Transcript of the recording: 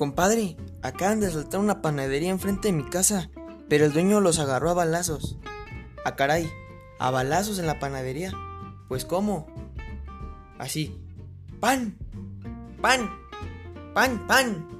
Compadre, acaban de saltar una panadería enfrente de mi casa, pero el dueño los agarró a balazos. Ah, caray, a balazos en la panadería. Pues cómo? Así. Pan, pan, pan, pan.